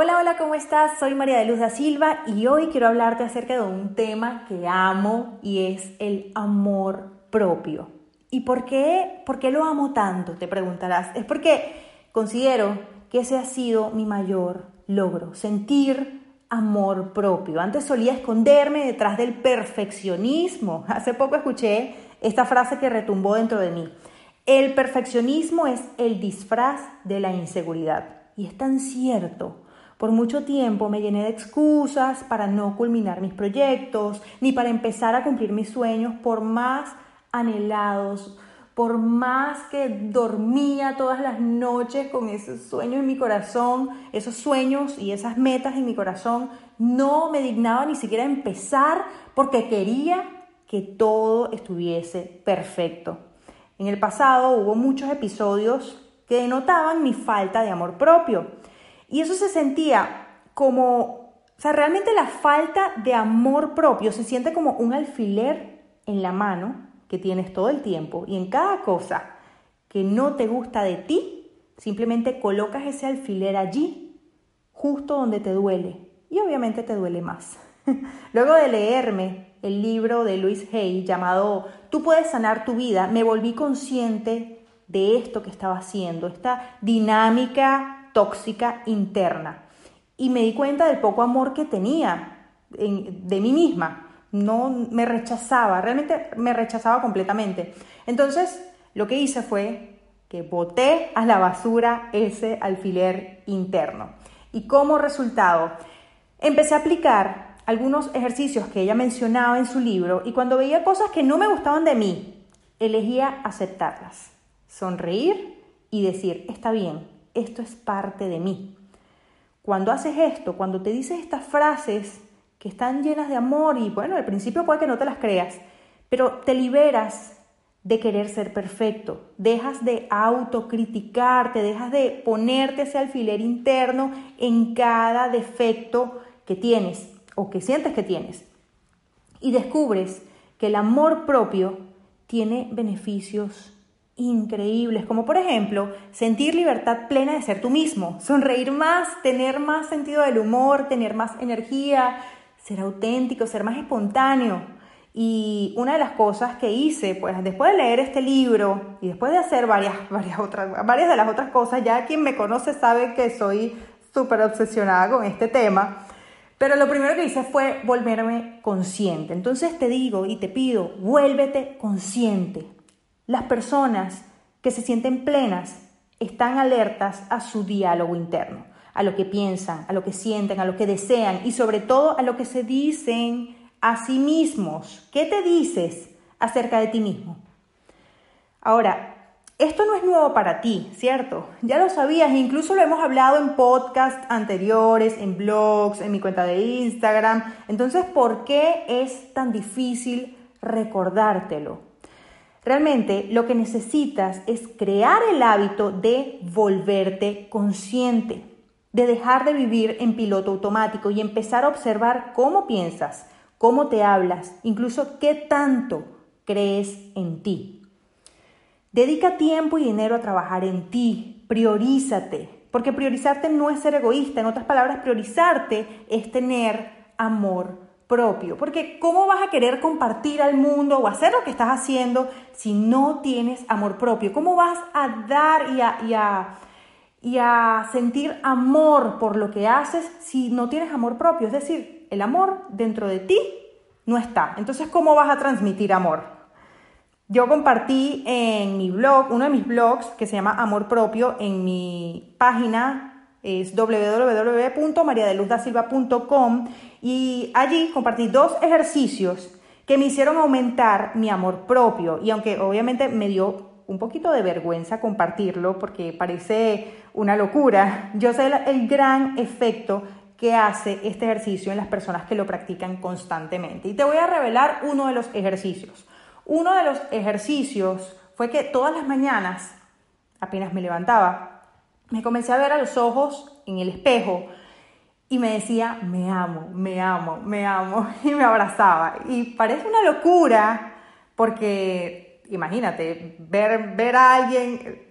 Hola, hola, ¿cómo estás? Soy María de Luz da Silva y hoy quiero hablarte acerca de un tema que amo y es el amor propio. ¿Y por qué, por qué lo amo tanto? Te preguntarás. Es porque considero que ese ha sido mi mayor logro, sentir amor propio. Antes solía esconderme detrás del perfeccionismo. Hace poco escuché esta frase que retumbó dentro de mí. El perfeccionismo es el disfraz de la inseguridad. Y es tan cierto. Por mucho tiempo me llené de excusas para no culminar mis proyectos, ni para empezar a cumplir mis sueños por más anhelados, por más que dormía todas las noches con esos sueños en mi corazón, esos sueños y esas metas en mi corazón, no me dignaba ni siquiera empezar porque quería que todo estuviese perfecto. En el pasado hubo muchos episodios que denotaban mi falta de amor propio y eso se sentía como, o sea, realmente la falta de amor propio se siente como un alfiler en la mano que tienes todo el tiempo y en cada cosa que no te gusta de ti, simplemente colocas ese alfiler allí, justo donde te duele y obviamente te duele más. Luego de leerme el libro de Luis Hay llamado Tú puedes sanar tu vida, me volví consciente de esto que estaba haciendo, esta dinámica tóxica interna. Y me di cuenta del poco amor que tenía de mí misma. No me rechazaba, realmente me rechazaba completamente. Entonces, lo que hice fue que boté a la basura ese alfiler interno. Y como resultado, empecé a aplicar algunos ejercicios que ella mencionaba en su libro y cuando veía cosas que no me gustaban de mí, elegía aceptarlas, sonreír y decir, está bien, esto es parte de mí. Cuando haces esto, cuando te dices estas frases que están llenas de amor y bueno, al principio puede que no te las creas, pero te liberas de querer ser perfecto, dejas de autocriticarte, dejas de ponerte ese alfiler interno en cada defecto que tienes o que sientes que tienes. Y descubres que el amor propio tiene beneficios increíbles, como por ejemplo sentir libertad plena de ser tú mismo, sonreír más, tener más sentido del humor, tener más energía, ser auténtico, ser más espontáneo. Y una de las cosas que hice, pues después de leer este libro y después de hacer varias, varias, otras, varias de las otras cosas, ya quien me conoce sabe que soy súper obsesionada con este tema, pero lo primero que hice fue volverme consciente. Entonces te digo y te pido, vuélvete consciente, las personas que se sienten plenas están alertas a su diálogo interno, a lo que piensan, a lo que sienten, a lo que desean y sobre todo a lo que se dicen a sí mismos. ¿Qué te dices acerca de ti mismo? Ahora, esto no es nuevo para ti, ¿cierto? Ya lo sabías, incluso lo hemos hablado en podcasts anteriores, en blogs, en mi cuenta de Instagram. Entonces, ¿por qué es tan difícil recordártelo? Realmente lo que necesitas es crear el hábito de volverte consciente, de dejar de vivir en piloto automático y empezar a observar cómo piensas, cómo te hablas, incluso qué tanto crees en ti. Dedica tiempo y dinero a trabajar en ti, priorízate, porque priorizarte no es ser egoísta, en otras palabras, priorizarte es tener amor propio. Porque ¿cómo vas a querer compartir al mundo o hacer lo que estás haciendo si no tienes amor propio? ¿Cómo vas a dar y a, y a, sentir amor por lo que haces si no tienes amor propio? Es decir, el amor dentro de ti no está. Entonces, ¿cómo vas a transmitir amor? Yo compartí en mi blog, uno de mis blogs que se llama Amor Propio, en mi página es www.mariadeluzdasilva.com y allí compartí dos ejercicios que me hicieron aumentar mi amor propio y aunque obviamente me dio un poquito de vergüenza compartirlo porque parece una locura, yo sé el gran efecto que hace este ejercicio en las personas que lo practican constantemente. Y te voy a revelar uno de los ejercicios. Uno de los ejercicios fue que todas las mañanas, apenas me levantaba, me comencé a ver a los ojos en el espejo y me decía, me amo, me amo, me amo, y me abrazaba. Y parece una locura porque, imagínate, ver, ver a alguien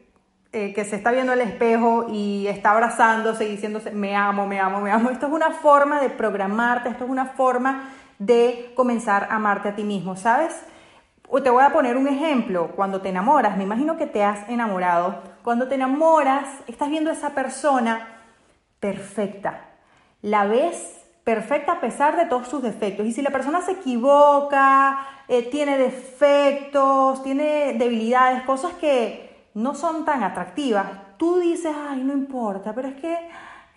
eh, que se está viendo el espejo y está abrazándose y diciéndose, me amo, me amo, me amo. Esto es una forma de programarte, esto es una forma de comenzar a amarte a ti mismo, ¿sabes? Te voy a poner un ejemplo. Cuando te enamoras, me imagino que te has enamorado. Cuando te enamoras, estás viendo a esa persona perfecta. La ves perfecta a pesar de todos sus defectos. Y si la persona se equivoca, eh, tiene defectos, tiene debilidades, cosas que no son tan atractivas, tú dices, ay, no importa, pero es que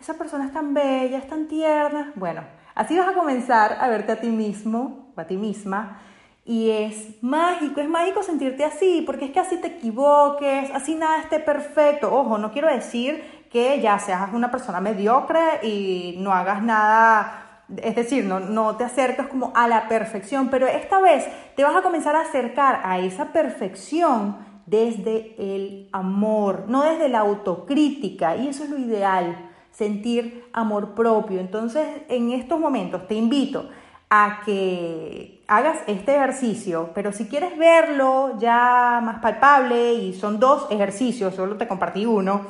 esa persona es tan bella, es tan tierna. Bueno, así vas a comenzar a verte a ti mismo a ti misma. Y es mágico, es mágico sentirte así, porque es que así te equivoques, así nada esté perfecto. Ojo, no quiero decir que ya seas una persona mediocre y no hagas nada, es decir, no, no te acercas como a la perfección, pero esta vez te vas a comenzar a acercar a esa perfección desde el amor, no desde la autocrítica, y eso es lo ideal, sentir amor propio. Entonces, en estos momentos te invito a que hagas este ejercicio, pero si quieres verlo ya más palpable, y son dos ejercicios, solo te compartí uno,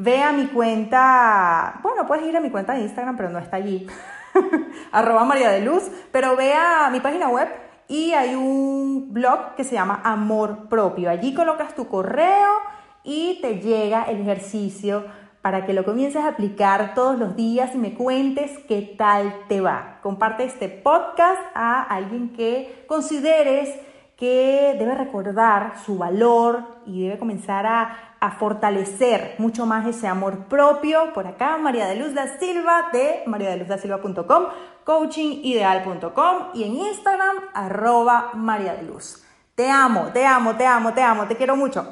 Ve a mi cuenta, bueno, puedes ir a mi cuenta de Instagram, pero no está allí, arroba María de Luz, pero ve a mi página web y hay un blog que se llama Amor Propio. Allí colocas tu correo y te llega el ejercicio para que lo comiences a aplicar todos los días y me cuentes qué tal te va. Comparte este podcast a alguien que consideres que debe recordar su valor y debe comenzar a, fortalecer mucho más ese amor propio. Por acá, María de Luz da Silva de mariadeluzdasilva.com, coachingideal.com y en Instagram, arroba María de Luz. Te amo, te amo, te amo, te amo, te quiero mucho.